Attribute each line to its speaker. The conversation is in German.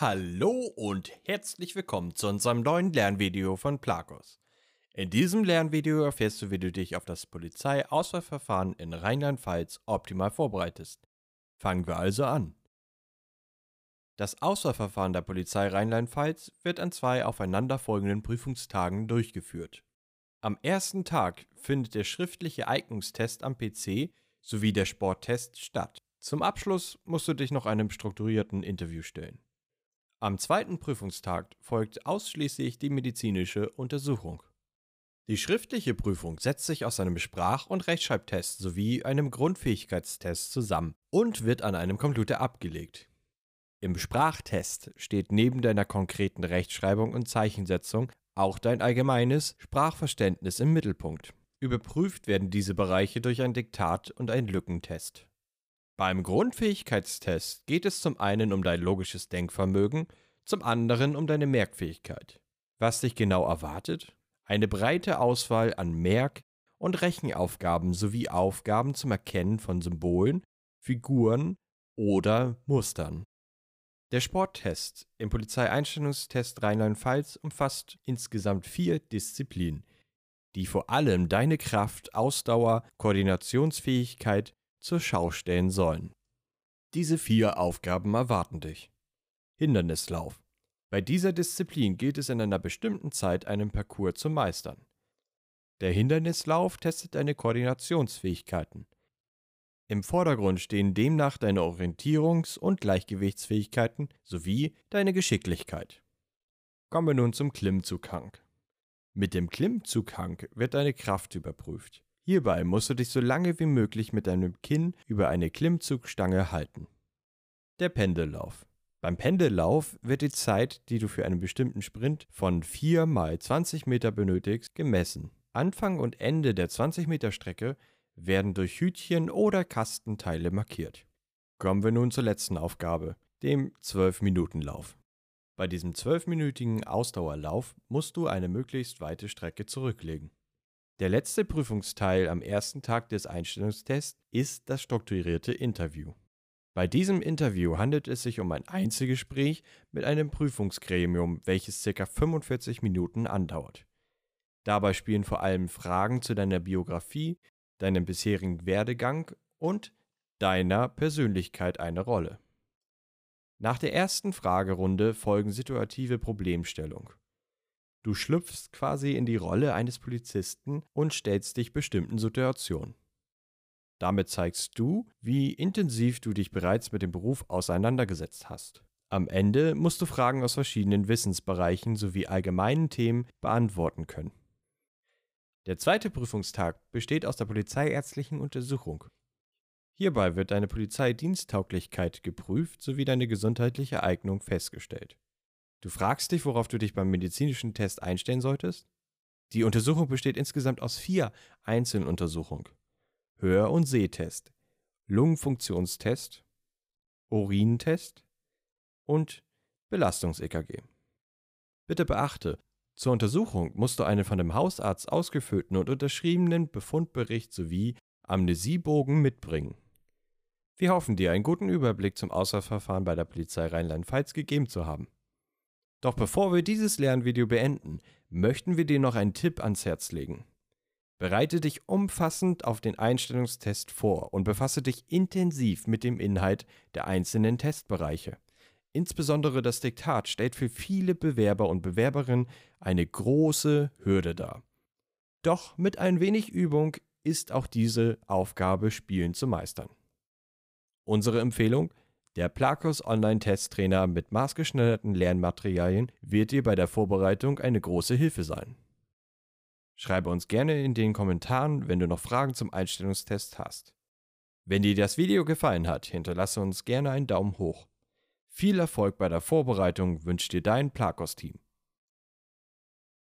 Speaker 1: Hallo und herzlich willkommen zu unserem neuen Lernvideo von Plakos. In diesem Lernvideo erfährst du, wie du dich auf das Polizeiauswahlverfahren in Rheinland-Pfalz optimal vorbereitest. Fangen wir also an. Das Auswahlverfahren der Polizei Rheinland-Pfalz wird an zwei aufeinanderfolgenden Prüfungstagen durchgeführt. Am ersten Tag findet der schriftliche Eignungstest am PC sowie der Sporttest statt. Zum Abschluss musst du dich noch einem strukturierten Interview stellen. Am zweiten Prüfungstag folgt ausschließlich die medizinische Untersuchung. Die schriftliche Prüfung setzt sich aus einem Sprach- und Rechtschreibtest sowie einem Grundfähigkeitstest zusammen und wird an einem Computer abgelegt. Im Sprachtest steht neben deiner konkreten Rechtschreibung und Zeichensetzung auch dein allgemeines Sprachverständnis im Mittelpunkt. Überprüft werden diese Bereiche durch ein Diktat und einen Lückentest. Beim Grundfähigkeitstest geht es zum einen um dein logisches Denkvermögen, zum anderen um deine Merkfähigkeit. Was dich genau erwartet? eine breite Auswahl an Merk- und Rechenaufgaben sowie Aufgaben zum Erkennen von Symbolen, Figuren oder Mustern. Der Sporttest im Polizeieinstellungstest Rheinland-Pfalz umfasst insgesamt vier Disziplinen, die vor allem deine Kraft, Ausdauer, Koordinationsfähigkeit zur Schau stellen sollen. Diese vier Aufgaben erwarten dich. Hindernislauf. Bei dieser Disziplin gilt es in einer bestimmten Zeit einen Parcours zu meistern. Der Hindernislauf testet deine Koordinationsfähigkeiten. Im Vordergrund stehen demnach deine Orientierungs- und Gleichgewichtsfähigkeiten sowie deine Geschicklichkeit. Kommen wir nun zum Klimmzughang. Mit dem Klimmzughang wird deine Kraft überprüft. Hierbei musst du dich so lange wie möglich mit deinem Kinn über eine Klimmzugstange halten. Der Pendellauf. Beim Pendellauf wird die Zeit, die du für einen bestimmten Sprint von 4 mal 20 Meter benötigst, gemessen. Anfang und Ende der 20 Meter Strecke werden durch Hütchen oder Kastenteile markiert. Kommen wir nun zur letzten Aufgabe, dem 12-Minuten-Lauf. Bei diesem 12-minütigen Ausdauerlauf musst du eine möglichst weite Strecke zurücklegen. Der letzte Prüfungsteil am ersten Tag des Einstellungstests ist das strukturierte Interview. Bei diesem Interview handelt es sich um ein Einzelgespräch mit einem Prüfungsgremium, welches ca. 45 Minuten andauert. Dabei spielen vor allem Fragen zu deiner Biografie, deinem bisherigen Werdegang und deiner Persönlichkeit eine Rolle. Nach der ersten Fragerunde folgen situative Problemstellung. Du schlüpfst quasi in die Rolle eines Polizisten und stellst dich bestimmten Situationen. Damit zeigst du, wie intensiv du dich bereits mit dem Beruf auseinandergesetzt hast. Am Ende musst du Fragen aus verschiedenen Wissensbereichen sowie allgemeinen Themen beantworten können. Der zweite Prüfungstag besteht aus der polizeiärztlichen Untersuchung. Hierbei wird deine Polizeidiensttauglichkeit geprüft sowie deine gesundheitliche Eignung festgestellt. Du fragst dich, worauf du dich beim medizinischen Test einstellen solltest? Die Untersuchung besteht insgesamt aus vier Einzeluntersuchungen. Hör- und Sehtest, Lungenfunktionstest, Urintest und Belastungs-EKG. Bitte beachte, zur Untersuchung musst du einen von dem Hausarzt ausgefüllten und unterschriebenen Befundbericht sowie Amnesiebogen mitbringen. Wir hoffen dir einen guten Überblick zum Auswahlverfahren bei der Polizei Rheinland-Pfalz gegeben zu haben. Doch bevor wir dieses Lernvideo beenden, möchten wir dir noch einen Tipp ans Herz legen. Bereite dich umfassend auf den Einstellungstest vor und befasse dich intensiv mit dem Inhalt der einzelnen Testbereiche. Insbesondere das Diktat stellt für viele Bewerber und Bewerberinnen eine große Hürde dar. Doch mit ein wenig Übung ist auch diese Aufgabe spielend zu meistern. Unsere Empfehlung? Der Plakos Online-Testtrainer mit maßgeschneiderten Lernmaterialien wird dir bei der Vorbereitung eine große Hilfe sein. Schreibe uns gerne in den Kommentaren, wenn du noch Fragen zum Einstellungstest hast. Wenn dir das Video gefallen hat, hinterlasse uns gerne einen Daumen hoch. Viel Erfolg bei der Vorbereitung wünscht dir dein Plakos-Team.